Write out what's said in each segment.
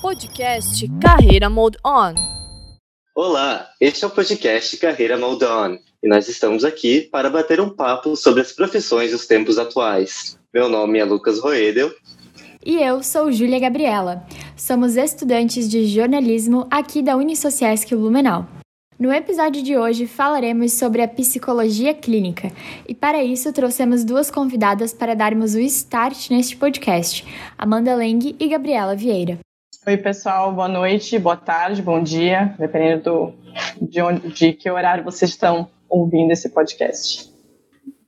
Podcast Carreira Mode On. Olá, este é o podcast Carreira Mode On e nós estamos aqui para bater um papo sobre as profissões dos tempos atuais. Meu nome é Lucas Roedel. E eu sou Júlia Gabriela. Somos estudantes de jornalismo aqui da Unisociesc Blumenau. No episódio de hoje falaremos sobre a psicologia clínica e para isso trouxemos duas convidadas para darmos o start neste podcast, Amanda Leng e Gabriela Vieira. Oi pessoal, boa noite, boa tarde, bom dia, dependendo do, de, onde, de que horário vocês estão ouvindo esse podcast.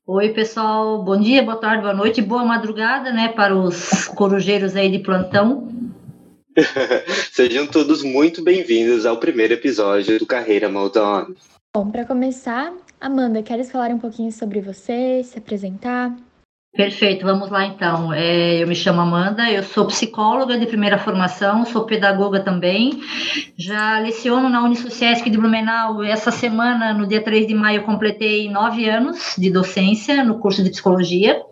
Oi pessoal, bom dia, boa tarde, boa noite, boa madrugada, né, para os corujeiros aí de plantão. Sejam todos muito bem-vindos ao primeiro episódio do Carreira Mode On. Bom, para começar, Amanda, queres falar um pouquinho sobre você, se apresentar? Perfeito, vamos lá então. É, eu me chamo Amanda, eu sou psicóloga de primeira formação, sou pedagoga também. Já leciono na Unisociesc de Blumenau. Essa semana, no dia 3 de maio, completei nove anos de docência no curso de psicologia.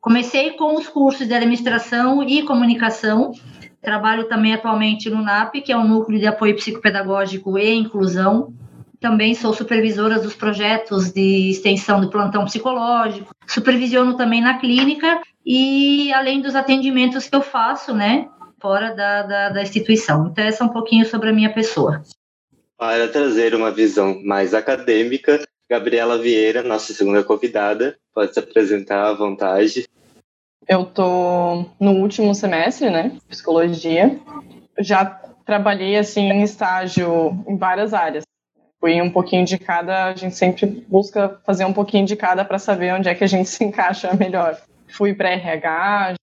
Comecei com os cursos de administração e comunicação Trabalho também atualmente no NAP, que é o Núcleo de Apoio Psicopedagógico e Inclusão. Também sou supervisora dos projetos de extensão do plantão psicológico. Supervisiono também na clínica e além dos atendimentos que eu faço, né, fora da, da, da instituição. Então, essa é um pouquinho sobre a minha pessoa. Para trazer uma visão mais acadêmica, Gabriela Vieira, nossa segunda convidada, pode se apresentar à vontade. Eu tô no último semestre, né, psicologia. Já trabalhei assim em estágio em várias áreas. Fui um pouquinho de cada, a gente sempre busca fazer um pouquinho de cada para saber onde é que a gente se encaixa melhor. Fui para RH,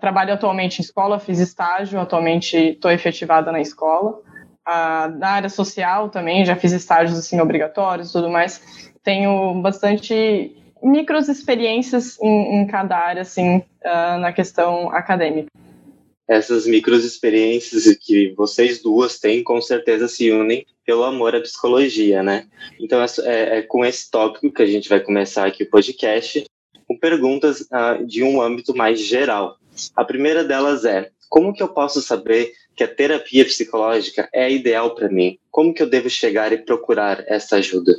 trabalho atualmente em escola, fiz estágio, atualmente estou efetivada na escola. Ah, na área social também, já fiz estágios assim obrigatórios, tudo mais. Tenho bastante micros experiências em, em cada área, assim, uh, na questão acadêmica. Essas micros experiências que vocês duas têm, com certeza se unem pelo amor à psicologia, né? Então é, é, com esse tópico que a gente vai começar aqui o podcast, com perguntas uh, de um âmbito mais geral. A primeira delas é: como que eu posso saber que a terapia psicológica é ideal para mim? Como que eu devo chegar e procurar essa ajuda?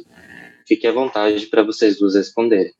Fique à vontade para vocês duas responderem.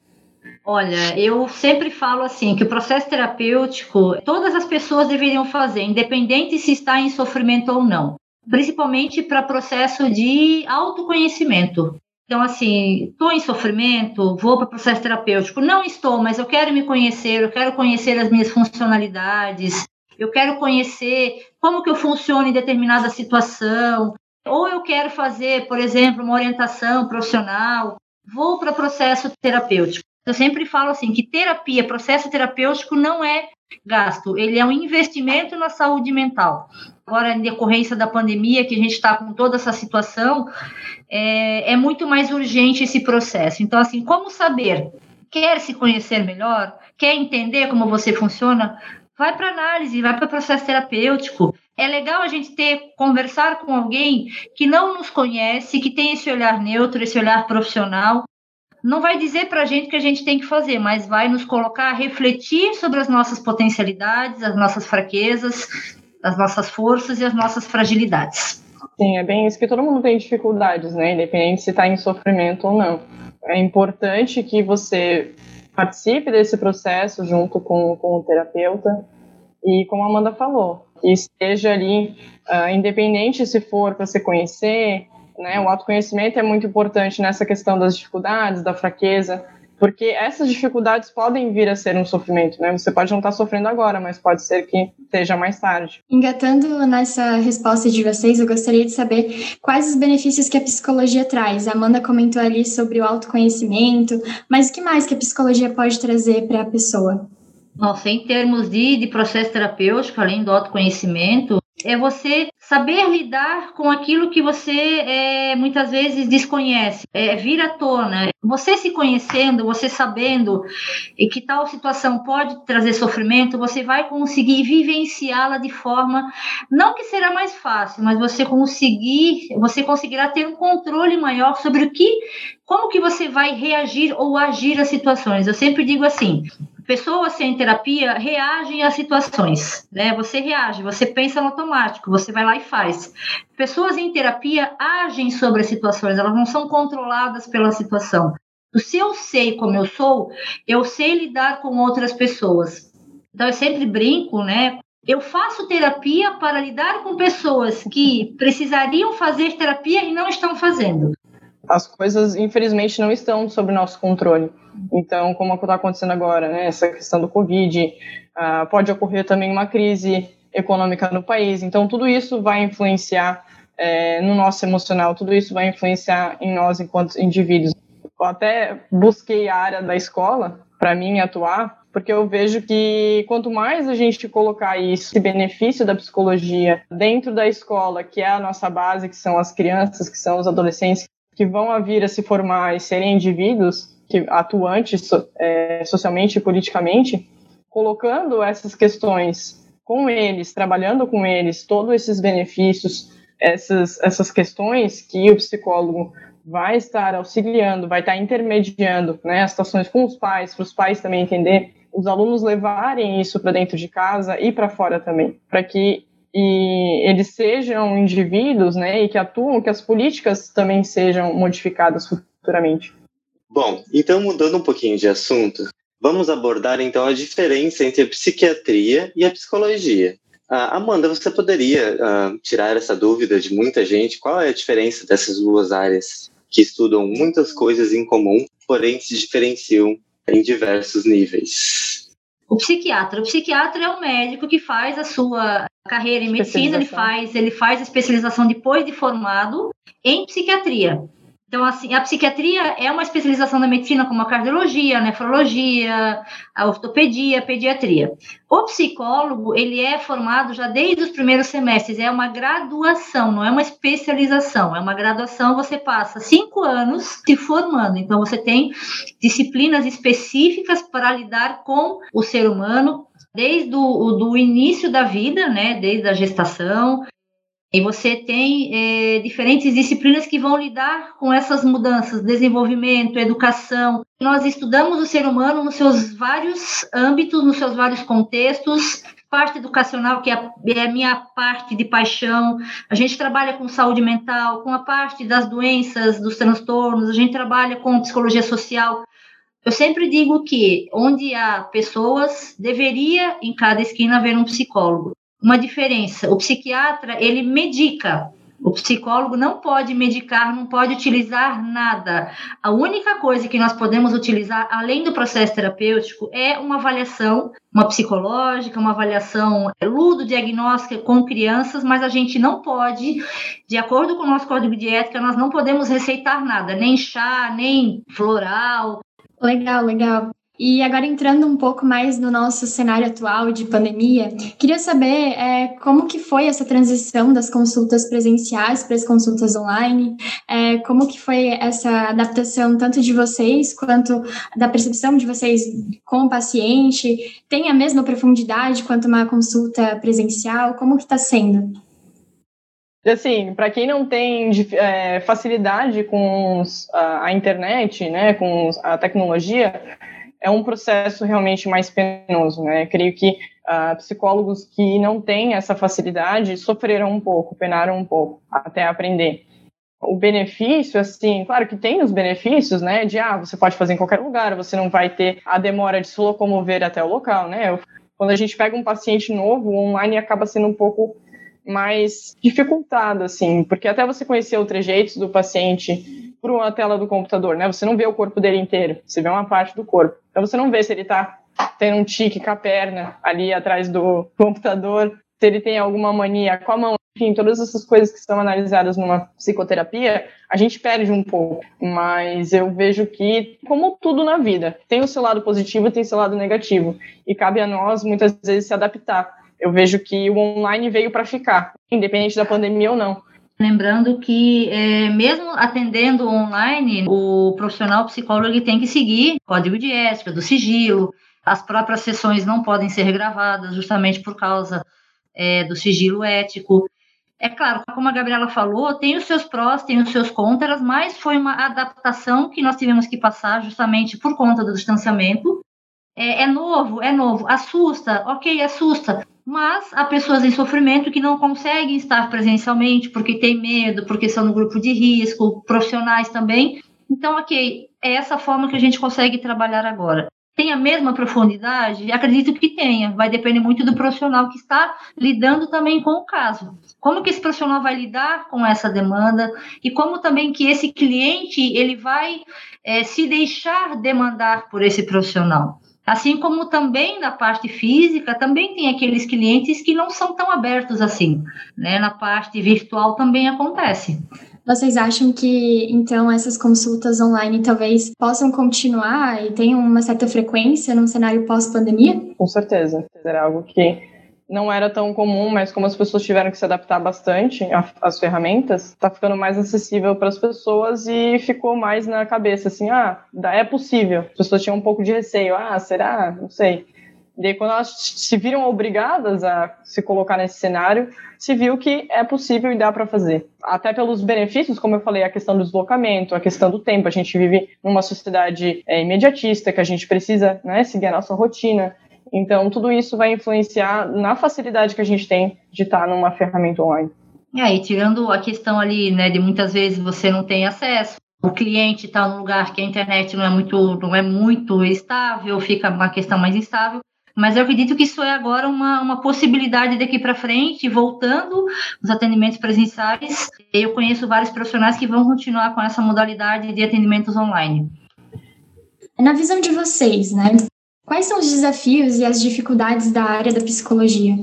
Olha, eu sempre falo assim que o processo terapêutico todas as pessoas deveriam fazer, independente se está em sofrimento ou não, principalmente para processo de autoconhecimento. Então, assim, estou em sofrimento, vou para o processo terapêutico. Não estou, mas eu quero me conhecer, eu quero conhecer as minhas funcionalidades, eu quero conhecer como que eu funciono em determinada situação, ou eu quero fazer, por exemplo, uma orientação profissional, vou para processo terapêutico. Eu sempre falo assim que terapia, processo terapêutico não é gasto, ele é um investimento na saúde mental. Agora, em decorrência da pandemia, que a gente está com toda essa situação, é, é muito mais urgente esse processo. Então, assim, como saber? Quer se conhecer melhor? Quer entender como você funciona? Vai para análise, vai para o processo terapêutico. É legal a gente ter conversar com alguém que não nos conhece, que tem esse olhar neutro, esse olhar profissional. Não vai dizer para a gente o que a gente tem que fazer, mas vai nos colocar a refletir sobre as nossas potencialidades, as nossas fraquezas, as nossas forças e as nossas fragilidades. Sim, é bem isso que todo mundo tem dificuldades, né? Independente se está em sofrimento ou não. É importante que você participe desse processo junto com, com o terapeuta e, como a Amanda falou, que esteja ali, uh, independente se for para se conhecer, né? O autoconhecimento é muito importante nessa questão das dificuldades, da fraqueza, porque essas dificuldades podem vir a ser um sofrimento, né? Você pode não estar sofrendo agora, mas pode ser que seja mais tarde. Engatando nessa resposta de vocês, eu gostaria de saber quais os benefícios que a psicologia traz. A Amanda comentou ali sobre o autoconhecimento, mas o que mais que a psicologia pode trazer para a pessoa? Nossa, em termos de, de processo terapêutico, além do autoconhecimento, é você saber lidar com aquilo que você é, muitas vezes desconhece, é, vir à tona. Você se conhecendo, você sabendo que tal situação pode trazer sofrimento, você vai conseguir vivenciá-la de forma não que será mais fácil, mas você conseguir, você conseguirá ter um controle maior sobre o que, como que você vai reagir ou agir às situações. Eu sempre digo assim, Pessoas sem terapia reagem a situações, né? Você reage, você pensa no automático, você vai lá e faz. Pessoas em terapia agem sobre as situações, elas não são controladas pela situação. Se eu sei como eu sou, eu sei lidar com outras pessoas. Então eu sempre brinco, né? Eu faço terapia para lidar com pessoas que precisariam fazer terapia e não estão fazendo. As coisas, infelizmente, não estão sob nosso controle. Então, como é está acontecendo agora, né, essa questão do Covid, uh, pode ocorrer também uma crise econômica no país. Então, tudo isso vai influenciar é, no nosso emocional, tudo isso vai influenciar em nós enquanto indivíduos. Eu até busquei a área da escola para mim atuar, porque eu vejo que quanto mais a gente colocar isso, esse benefício da psicologia dentro da escola, que é a nossa base, que são as crianças, que são os adolescentes, que vão a vir a se formar e serem indivíduos que, atuantes é, socialmente e politicamente, colocando essas questões com eles, trabalhando com eles, todos esses benefícios, essas, essas questões que o psicólogo vai estar auxiliando, vai estar intermediando né, as situações com os pais, para os pais também entender, os alunos levarem isso para dentro de casa e para fora também, para que e eles sejam indivíduos, né, e que atuam, que as políticas também sejam modificadas futuramente. Bom, então mudando um pouquinho de assunto, vamos abordar então a diferença entre a psiquiatria e a psicologia. Uh, Amanda, você poderia uh, tirar essa dúvida de muita gente? Qual é a diferença dessas duas áreas que estudam muitas coisas em comum, porém se diferenciam em diversos níveis? O psiquiatra. O psiquiatra é o médico que faz a sua carreira em medicina, ele faz, ele faz a especialização depois de formado em psiquiatria. Então, assim, a psiquiatria é uma especialização da medicina como a cardiologia, a nefrologia, a ortopedia, a pediatria. O psicólogo, ele é formado já desde os primeiros semestres, é uma graduação, não é uma especialização, é uma graduação, você passa cinco anos se formando, então você tem disciplinas específicas para lidar com o ser humano, desde o do início da vida, né, desde a gestação, e você tem é, diferentes disciplinas que vão lidar com essas mudanças, desenvolvimento, educação. Nós estudamos o ser humano nos seus vários âmbitos, nos seus vários contextos, parte educacional, que é, é a minha parte de paixão. A gente trabalha com saúde mental, com a parte das doenças, dos transtornos, a gente trabalha com psicologia social. Eu sempre digo que onde há pessoas, deveria em cada esquina haver um psicólogo uma diferença. O psiquiatra, ele medica. O psicólogo não pode medicar, não pode utilizar nada. A única coisa que nós podemos utilizar, além do processo terapêutico, é uma avaliação, uma psicológica, uma avaliação ludo-diagnóstica com crianças, mas a gente não pode, de acordo com o nosso código de ética, nós não podemos receitar nada, nem chá, nem floral. Legal, legal. E agora entrando um pouco mais no nosso cenário atual de pandemia, queria saber é, como que foi essa transição das consultas presenciais para as consultas online, é, como que foi essa adaptação tanto de vocês quanto da percepção de vocês com o paciente, tem a mesma profundidade quanto uma consulta presencial, como que está sendo? Assim, para quem não tem é, facilidade com a, internet, né, com a tecnologia, é um processo realmente mais penoso, né? creio que uh, psicólogos que não têm essa facilidade sofreram um pouco, penaram um pouco até aprender. O benefício, assim, claro que tem os benefícios, né? De ah, você pode fazer em qualquer lugar, você não vai ter a demora de se locomover até o local, né? Quando a gente pega um paciente novo, online acaba sendo um pouco mais dificultado, assim, porque até você conhecer o trejeito do paciente por uma tela do computador, né? Você não vê o corpo dele inteiro, você vê uma parte do corpo. Então você não vê se ele está tendo um tique com a perna ali atrás do computador, se ele tem alguma mania com a mão, enfim, todas essas coisas que são analisadas numa psicoterapia, a gente perde um pouco. Mas eu vejo que, como tudo na vida, tem o seu lado positivo e tem o seu lado negativo. E cabe a nós, muitas vezes, se adaptar. Eu vejo que o online veio para ficar, independente da pandemia ou não. Lembrando que, é, mesmo atendendo online, o profissional psicólogo tem que seguir o código de ética, do sigilo. As próprias sessões não podem ser gravadas justamente por causa é, do sigilo ético. É claro, como a Gabriela falou, tem os seus prós, tem os seus contras, mas foi uma adaptação que nós tivemos que passar justamente por conta do distanciamento. É, é novo, é novo, assusta, ok, assusta. Mas há pessoas em sofrimento que não conseguem estar presencialmente porque tem medo, porque são no grupo de risco, profissionais também. Então, ok, é essa forma que a gente consegue trabalhar agora tem a mesma profundidade? Acredito que tenha. Vai depender muito do profissional que está lidando também com o caso. Como que esse profissional vai lidar com essa demanda e como também que esse cliente ele vai é, se deixar demandar por esse profissional. Assim como também na parte física, também tem aqueles clientes que não são tão abertos assim. Né? Na parte virtual também acontece. Vocês acham que, então, essas consultas online talvez possam continuar e tenham uma certa frequência num cenário pós-pandemia? Com certeza. Era algo que não era tão comum, mas como as pessoas tiveram que se adaptar bastante às ferramentas, está ficando mais acessível para as pessoas e ficou mais na cabeça, assim, ah, é possível. As pessoas tinham um pouco de receio, ah, será? Não sei. E aí, quando elas se viram obrigadas a se colocar nesse cenário, se viu que é possível e dá para fazer. Até pelos benefícios, como eu falei, a questão do deslocamento, a questão do tempo. A gente vive numa sociedade é, imediatista, que a gente precisa né, seguir a nossa rotina. Então, tudo isso vai influenciar na facilidade que a gente tem de estar numa ferramenta online. É, e tirando a questão ali, né, de muitas vezes você não tem acesso, o cliente está num lugar que a internet não é muito, não é muito estável, fica uma questão mais instável. Mas eu acredito que isso é agora uma, uma possibilidade daqui para frente, voltando os atendimentos presenciais. Eu conheço vários profissionais que vão continuar com essa modalidade de atendimentos online. Na visão de vocês, né? Quais são os desafios e as dificuldades da área da psicologia?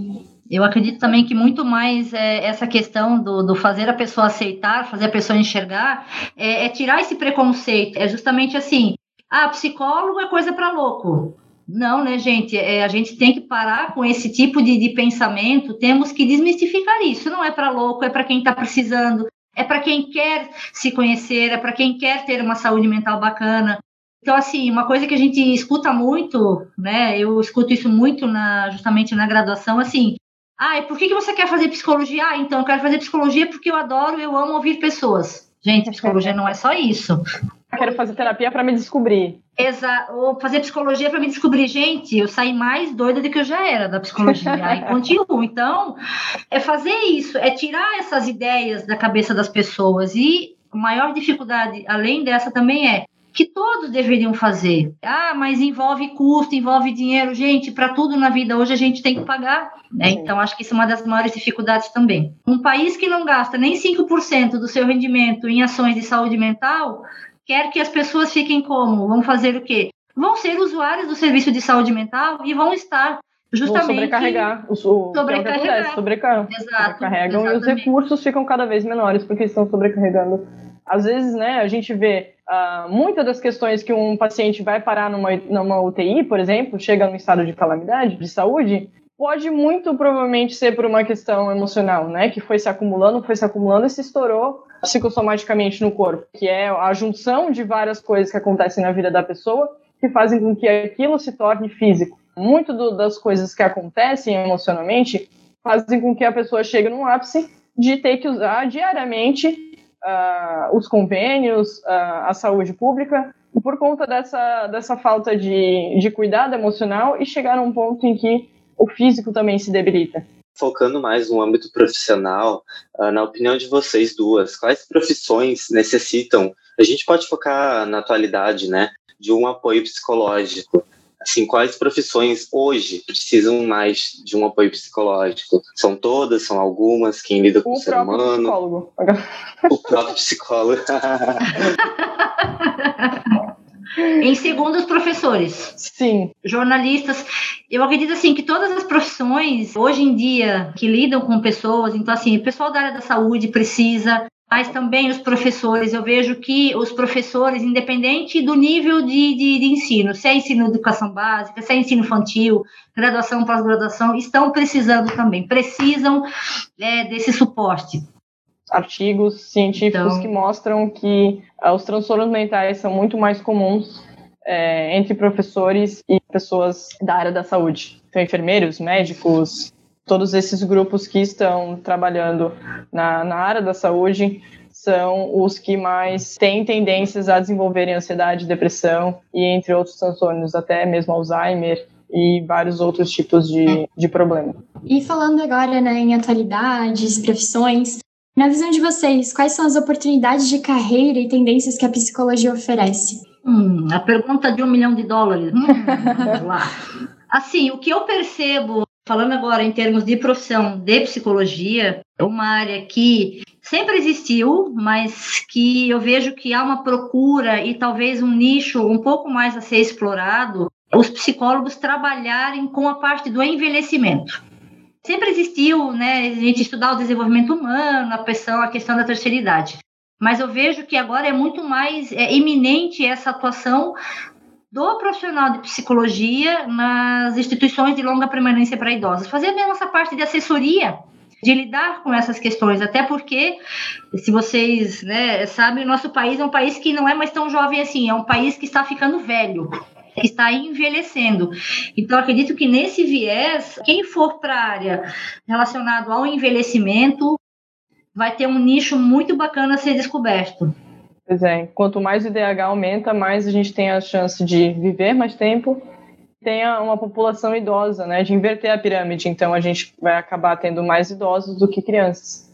Eu acredito também que muito mais é, essa questão do, do, fazer a pessoa aceitar, fazer a pessoa enxergar, é, é tirar esse preconceito. É justamente assim: ah, psicólogo é coisa para louco. Não, né, gente? É, a gente tem que parar com esse tipo de, de pensamento, temos que desmistificar isso. Não é para louco, é para quem está precisando, é para quem quer se conhecer, é para quem quer ter uma saúde mental bacana. Então, assim, uma coisa que a gente escuta muito, né? Eu escuto isso muito na, justamente na graduação, assim. Ah, e por que, que você quer fazer psicologia? Ah, então eu quero fazer psicologia porque eu adoro, eu amo ouvir pessoas. Gente, psicologia não é só isso. Eu quero fazer terapia para me descobrir. Exato. Ou fazer psicologia para me descobrir. Gente, eu saí mais doida do que eu já era da psicologia. Aí continuo. Então, é fazer isso, é tirar essas ideias da cabeça das pessoas. E a maior dificuldade, além dessa, também é que todos deveriam fazer. Ah, mas envolve custo, envolve dinheiro. Gente, para tudo na vida hoje a gente tem que pagar. Né? Então, acho que isso é uma das maiores dificuldades também. Um país que não gasta nem 5% do seu rendimento em ações de saúde mental, quer que as pessoas fiquem como? Vão fazer o quê? Vão ser usuários do serviço de saúde mental e vão estar justamente vão sobrecarregar o, o sobrecarregar. É sobrecarregam, e os recursos ficam cada vez menores porque estão sobrecarregando. Às vezes, né, a gente vê uh, muitas das questões que um paciente vai parar numa, numa UTI, por exemplo, chega num estado de calamidade de saúde, pode muito provavelmente ser por uma questão emocional, né, que foi se acumulando, foi se acumulando e se estourou psicossomaticamente no corpo, que é a junção de várias coisas que acontecem na vida da pessoa que fazem com que aquilo se torne físico. Muito do, das coisas que acontecem emocionalmente fazem com que a pessoa chegue num ápice de ter que usar diariamente uh, os convênios, uh, a saúde pública, por conta dessa, dessa falta de, de cuidado emocional e chegar a um ponto em que o físico também se debilita focando mais no âmbito profissional, uh, na opinião de vocês duas, quais profissões necessitam? A gente pode focar na atualidade, né, de um apoio psicológico. Assim, quais profissões hoje precisam mais de um apoio psicológico? São todas? São algumas? Quem lida com o, o ser humano? Psicólogo. O próprio psicólogo. Em segundo, os professores. Sim. Jornalistas. Eu acredito, assim, que todas as profissões, hoje em dia, que lidam com pessoas, então, assim, o pessoal da área da saúde precisa, mas também os professores. Eu vejo que os professores, independente do nível de, de, de ensino, se é ensino de educação básica, se é ensino infantil, graduação, pós-graduação, estão precisando também, precisam é, desse suporte artigos científicos então... que mostram que uh, os transtornos mentais são muito mais comuns é, entre professores e pessoas da área da saúde. Então, enfermeiros, médicos, todos esses grupos que estão trabalhando na, na área da saúde são os que mais têm tendências a desenvolverem ansiedade, depressão e entre outros transtornos, até mesmo Alzheimer e vários outros tipos de, de problema. E falando agora né, em atualidades, profissões, na visão de vocês, quais são as oportunidades de carreira e tendências que a psicologia oferece? Hum, a pergunta de um milhão de dólares. Hum, vamos lá. Assim, o que eu percebo, falando agora em termos de profissão de psicologia, é uma área que sempre existiu, mas que eu vejo que há uma procura e talvez um nicho um pouco mais a ser explorado, os psicólogos trabalharem com a parte do envelhecimento. Sempre existiu, né, a gente estudar o desenvolvimento humano, a questão, a questão da terceira idade. Mas eu vejo que agora é muito mais é, iminente essa atuação do profissional de psicologia nas instituições de longa permanência para idosos. Fazer mesmo essa parte de assessoria, de lidar com essas questões, até porque, se vocês né, sabem, o nosso país é um país que não é mais tão jovem assim, é um país que está ficando velho está envelhecendo. Então, acredito que nesse viés, quem for para a área relacionado ao envelhecimento vai ter um nicho muito bacana a ser descoberto. Pois é, quanto mais o IDH aumenta, mais a gente tem a chance de viver mais tempo, tenha uma população idosa, né, de inverter a pirâmide. Então, a gente vai acabar tendo mais idosos do que crianças.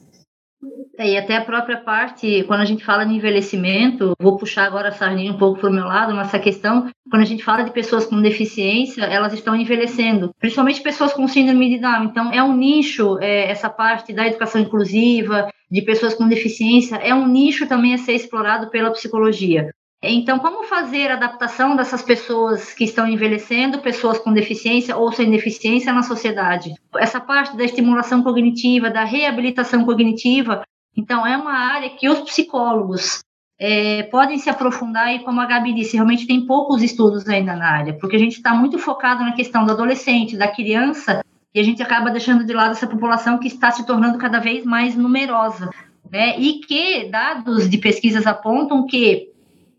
É, e até a própria parte, quando a gente fala de envelhecimento, vou puxar agora a sardinha um pouco para o meu lado, nessa questão, quando a gente fala de pessoas com deficiência, elas estão envelhecendo, principalmente pessoas com síndrome de Down. Então, é um nicho, é, essa parte da educação inclusiva, de pessoas com deficiência, é um nicho também a ser explorado pela psicologia. Então, como fazer a adaptação dessas pessoas que estão envelhecendo, pessoas com deficiência ou sem deficiência na sociedade? Essa parte da estimulação cognitiva, da reabilitação cognitiva, então, é uma área que os psicólogos é, podem se aprofundar e, como a Gabi disse, realmente tem poucos estudos ainda na área, porque a gente está muito focado na questão do adolescente, da criança, e a gente acaba deixando de lado essa população que está se tornando cada vez mais numerosa. Né? E que dados de pesquisas apontam que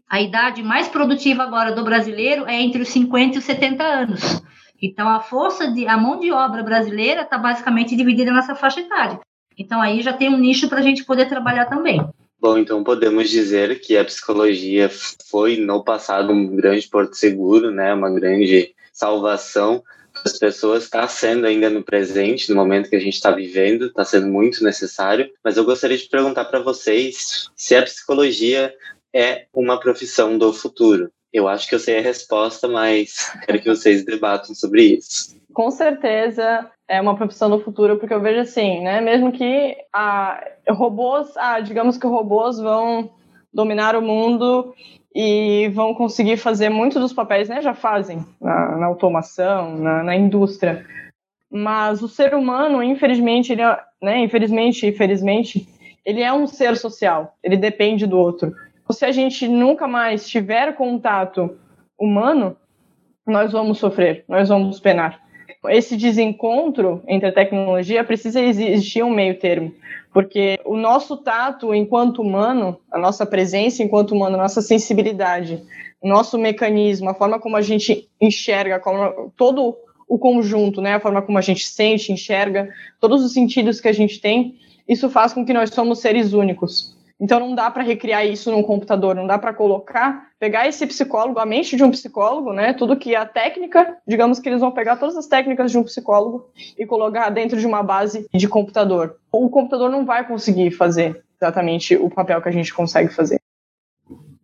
a idade mais produtiva agora do brasileiro é entre os 50 e os 70 anos. Então, a força de, a mão de obra brasileira está basicamente dividida nessa faixa etária. Então, aí já tem um nicho para a gente poder trabalhar também. Bom, então podemos dizer que a psicologia foi no passado um grande porto seguro, né? Uma grande salvação as pessoas está sendo ainda no presente, no momento que a gente está vivendo, está sendo muito necessário. Mas eu gostaria de perguntar para vocês se a psicologia é uma profissão do futuro? Eu acho que eu sei a resposta, mas quero que vocês debatam sobre isso. Com certeza é uma profissão do futuro, porque eu vejo assim, né? Mesmo que a, robôs, ah, digamos que robôs vão dominar o mundo e vão conseguir fazer muitos dos papéis, né? Já fazem na, na automação, na, na, indústria. Mas o ser humano, infelizmente, ele é, né? Infelizmente, infelizmente, ele é um ser social. Ele depende do outro se a gente nunca mais tiver contato humano, nós vamos sofrer, nós vamos penar. Esse desencontro entre a tecnologia precisa existir um meio termo, porque o nosso tato enquanto humano, a nossa presença enquanto humano, a nossa sensibilidade, nosso mecanismo, a forma como a gente enxerga, como, todo o conjunto, né, a forma como a gente sente, enxerga, todos os sentidos que a gente tem, isso faz com que nós somos seres únicos. Então não dá para recriar isso num computador, não dá para colocar, pegar esse psicólogo, a mente de um psicólogo, né? Tudo que é a técnica, digamos que eles vão pegar todas as técnicas de um psicólogo e colocar dentro de uma base de computador. O computador não vai conseguir fazer exatamente o papel que a gente consegue fazer.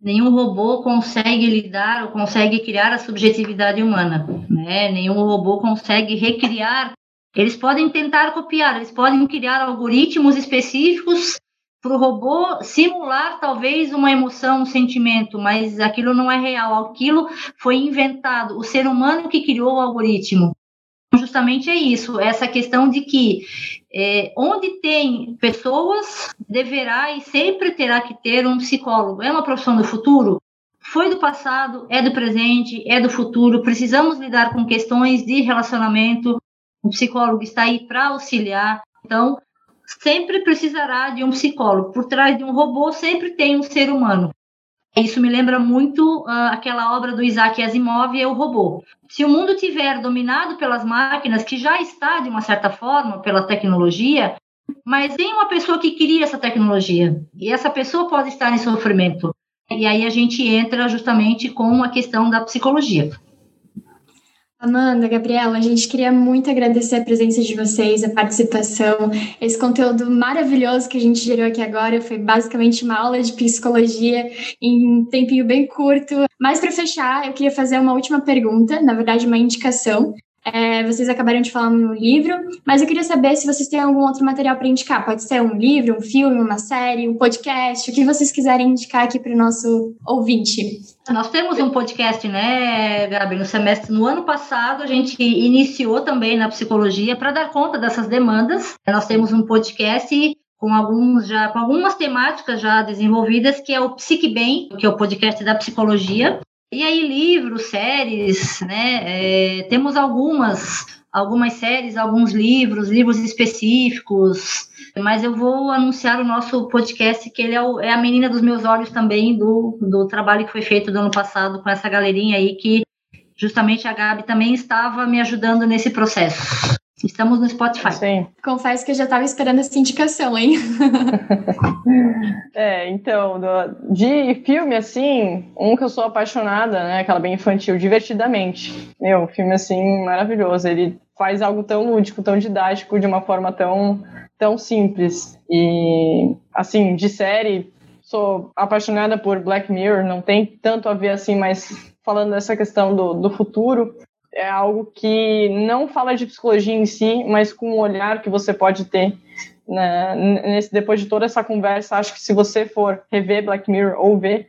Nenhum robô consegue lidar ou consegue criar a subjetividade humana, né? Nenhum robô consegue recriar. Eles podem tentar copiar, eles podem criar algoritmos específicos para o robô simular talvez uma emoção, um sentimento, mas aquilo não é real, aquilo foi inventado, o ser humano que criou o algoritmo. Justamente é isso, essa questão de que é, onde tem pessoas, deverá e sempre terá que ter um psicólogo. É uma profissão do futuro? Foi do passado, é do presente, é do futuro. Precisamos lidar com questões de relacionamento. O psicólogo está aí para auxiliar. Então, sempre precisará de um psicólogo. Por trás de um robô sempre tem um ser humano. Isso me lembra muito uh, aquela obra do Isaac Asimov, é o robô. Se o mundo tiver dominado pelas máquinas, que já está de uma certa forma pela tecnologia, mas tem uma pessoa que cria essa tecnologia e essa pessoa pode estar em sofrimento. E aí a gente entra justamente com a questão da psicologia. Amanda, Gabriela, a gente queria muito agradecer a presença de vocês, a participação, esse conteúdo maravilhoso que a gente gerou aqui agora. Foi basicamente uma aula de psicologia em um tempinho bem curto. Mas para fechar, eu queria fazer uma última pergunta, na verdade, uma indicação. É, vocês acabaram de falar no livro, mas eu queria saber se vocês têm algum outro material para indicar. Pode ser um livro, um filme, uma série, um podcast, o que vocês quiserem indicar aqui para o nosso ouvinte. Nós temos um podcast, né, Gabi, no semestre. No ano passado, a gente iniciou também na psicologia para dar conta dessas demandas. Nós temos um podcast com alguns já com algumas temáticas já desenvolvidas que é o Psique Bem, que é o podcast da psicologia e aí, livros, séries, né? É, temos algumas, algumas séries, alguns livros, livros específicos, mas eu vou anunciar o nosso podcast, que ele é, o, é, a menina dos meus olhos também, do, do trabalho que foi feito do ano passado com essa galerinha aí, que justamente a Gabi também estava me ajudando nesse processo. Estamos no Spotify. Sim. Confesso que eu já estava esperando essa indicação, hein? é, então, do, de filme, assim, um que eu sou apaixonada, né? Aquela bem infantil, Divertidamente. Meu, filme, assim, maravilhoso. Ele faz algo tão lúdico, tão didático, de uma forma tão, tão simples. E, assim, de série, sou apaixonada por Black Mirror, não tem tanto a ver, assim, mas falando dessa questão do, do futuro, é algo que não fala de psicologia em si, mas com o olhar que você pode ter. Né? Nesse, depois de toda essa conversa, acho que se você for rever Black Mirror ou ver,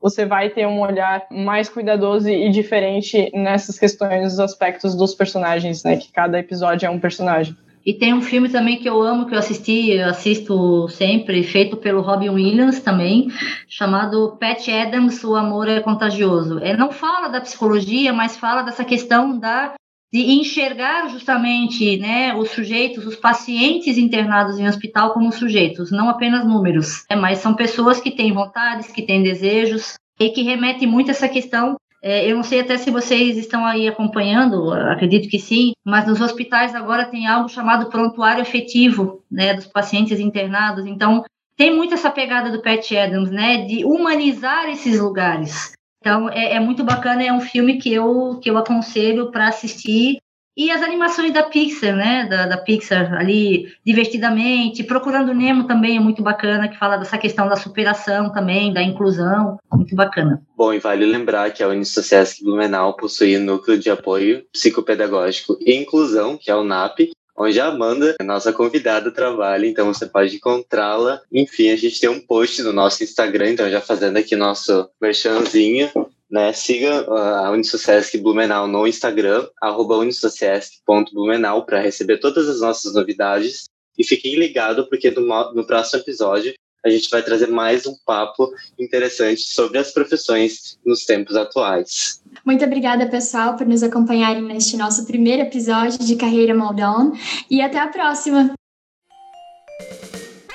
você vai ter um olhar mais cuidadoso e diferente nessas questões, dos aspectos dos personagens, né? Que cada episódio é um personagem. E tem um filme também que eu amo, que eu assisti, eu assisto sempre, feito pelo Robin Williams também, chamado Pat Adams, O Amor é Contagioso. Ele não fala da psicologia, mas fala dessa questão da de enxergar justamente né, os sujeitos, os pacientes internados em hospital como sujeitos, não apenas números, é, mas são pessoas que têm vontades, que têm desejos, e que remete muito a essa questão é, eu não sei até se vocês estão aí acompanhando, acredito que sim, mas nos hospitais agora tem algo chamado prontuário efetivo, né, dos pacientes internados. Então, tem muito essa pegada do Pat Adams, né, de humanizar esses lugares. Então, é, é muito bacana, é um filme que eu, que eu aconselho para assistir e as animações da Pixar, né? Da, da, Pixar ali, divertidamente. Procurando Nemo também é muito bacana, que fala dessa questão da superação também, da inclusão. Muito bacana. Bom, e vale lembrar que a Unisociesc Blumenau possui núcleo de apoio psicopedagógico e inclusão, que é o NAP, onde a Amanda, a nossa convidada, trabalha, então você pode encontrá-la. Enfim, a gente tem um post no nosso Instagram, então já fazendo aqui nosso merchanzinho, né? Siga ah, a Unisociesc Blumenau no Instagram, arroba unisociesc.blumenau, para receber todas as nossas novidades. E fiquem ligados, porque no, no próximo episódio a gente vai trazer mais um papo interessante sobre as profissões nos tempos atuais. Muito obrigada, pessoal, por nos acompanharem neste nosso primeiro episódio de Carreira Moldon e até a próxima!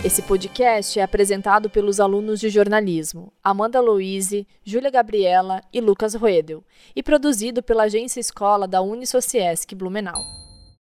Esse podcast é apresentado pelos alunos de jornalismo Amanda Louise, Júlia Gabriela e Lucas Roedel e produzido pela Agência Escola da Unisociesc Blumenau.